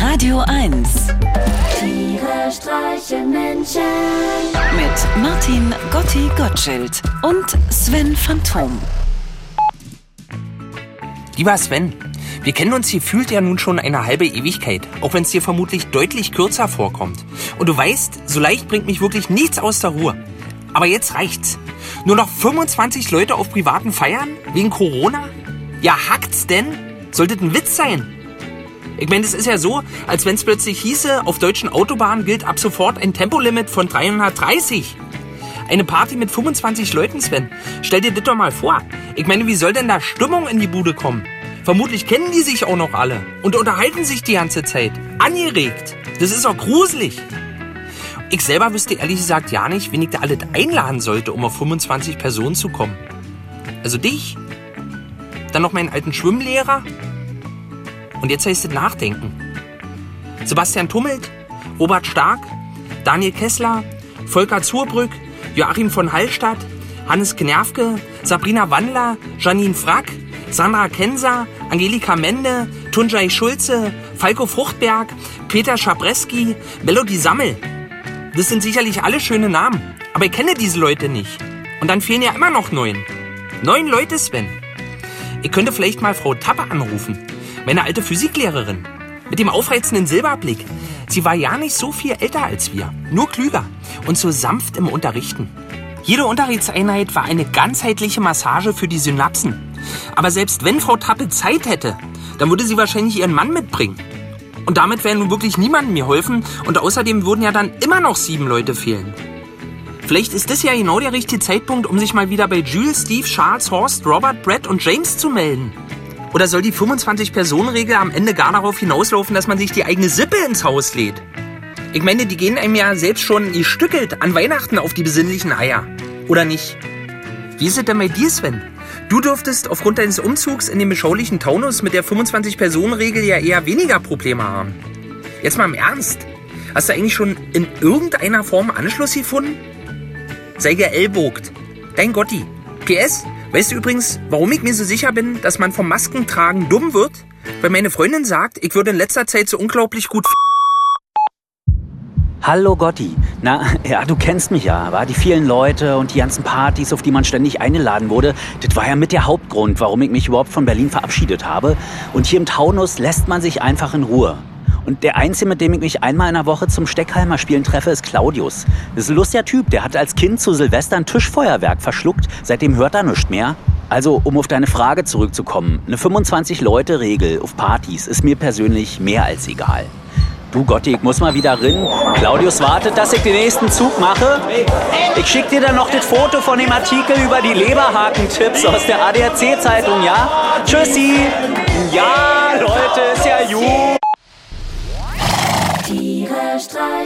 Radio 1 Tiere streichen Menschen. mit Martin Gotti Gottschild und Sven Phantom. Lieber Sven, wir kennen uns hier fühlt ja nun schon eine halbe Ewigkeit, auch wenn es dir vermutlich deutlich kürzer vorkommt. Und du weißt, so leicht bringt mich wirklich nichts aus der Ruhe. Aber jetzt reicht's. Nur noch 25 Leute auf privaten Feiern? Wegen Corona? Ja, hackt's denn? Sollte ein Witz sein? Ich meine, es ist ja so, als wenn es plötzlich hieße, auf deutschen Autobahnen gilt ab sofort ein Tempolimit von 330. Eine Party mit 25 Leuten, Sven. Stell dir das doch mal vor. Ich meine, wie soll denn da Stimmung in die Bude kommen? Vermutlich kennen die sich auch noch alle und unterhalten sich die ganze Zeit. Angeregt. Das ist auch gruselig. Ich selber wüsste ehrlich gesagt ja nicht, wen ich da alles einladen sollte, um auf 25 Personen zu kommen. Also dich, dann noch meinen alten Schwimmlehrer und jetzt heißt es nachdenken. Sebastian Tummelt, Robert Stark, Daniel Kessler, Volker Zurbrück, Joachim von Hallstatt, Hannes Knerfke, Sabrina Wandler, Janine Frack, Sandra Kenser, Angelika Mende, Tunjai Schulze, Falco Fruchtberg, Peter Schabreski, Melody Sammel. Das sind sicherlich alle schöne Namen, aber ich kenne diese Leute nicht. Und dann fehlen ja immer noch neun. Neun Leute, Sven. Ich könnte vielleicht mal Frau Tappe anrufen, meine alte Physiklehrerin. Mit dem aufreizenden Silberblick. Sie war ja nicht so viel älter als wir, nur klüger und so sanft im Unterrichten. Jede Unterrichtseinheit war eine ganzheitliche Massage für die Synapsen. Aber selbst wenn Frau Tappe Zeit hätte, dann würde sie wahrscheinlich ihren Mann mitbringen. Und damit wäre nun wirklich niemandem mir helfen und außerdem würden ja dann immer noch sieben Leute fehlen. Vielleicht ist das ja genau der richtige Zeitpunkt, um sich mal wieder bei Jules, Steve, Charles, Horst, Robert, Brett und James zu melden. Oder soll die 25-Personen-Regel am Ende gar darauf hinauslaufen, dass man sich die eigene Sippe ins Haus lädt? Ich meine, die gehen einem ja selbst schon gestückelt an Weihnachten auf die besinnlichen Eier. Oder nicht? Wie ist es denn bei dir, Sven? Du dürftest aufgrund deines Umzugs in den beschaulichen Taunus mit der 25-Personen-Regel ja eher weniger Probleme haben. Jetzt mal im Ernst. Hast du eigentlich schon in irgendeiner Form Anschluss gefunden? Sei geellbogt. Dein Gotti. PS, weißt du übrigens, warum ich mir so sicher bin, dass man vom Maskentragen dumm wird? Weil meine Freundin sagt, ich würde in letzter Zeit so unglaublich gut Hallo Gotti. Na, ja, du kennst mich ja, war die vielen Leute und die ganzen Partys, auf die man ständig eingeladen wurde. Das war ja mit der Hauptgrund, warum ich mich überhaupt von Berlin verabschiedet habe. Und hier im Taunus lässt man sich einfach in Ruhe. Und der Einzige, mit dem ich mich einmal in der Woche zum Steckheimer spielen treffe, ist Claudius. Das ist ein lustiger Typ, der hat als Kind zu Silvester ein Tischfeuerwerk verschluckt. Seitdem hört er nichts mehr. Also, um auf deine Frage zurückzukommen, eine 25-Leute-Regel auf Partys ist mir persönlich mehr als egal. Du Gotti, ich muss mal wieder rin. Claudius wartet, dass ich den nächsten Zug mache. Ich schick dir dann noch das Foto von dem Artikel über die Leberhakentipps aus der ADAC-Zeitung, ja? Tschüssi! Ja, Leute, ist ja gut.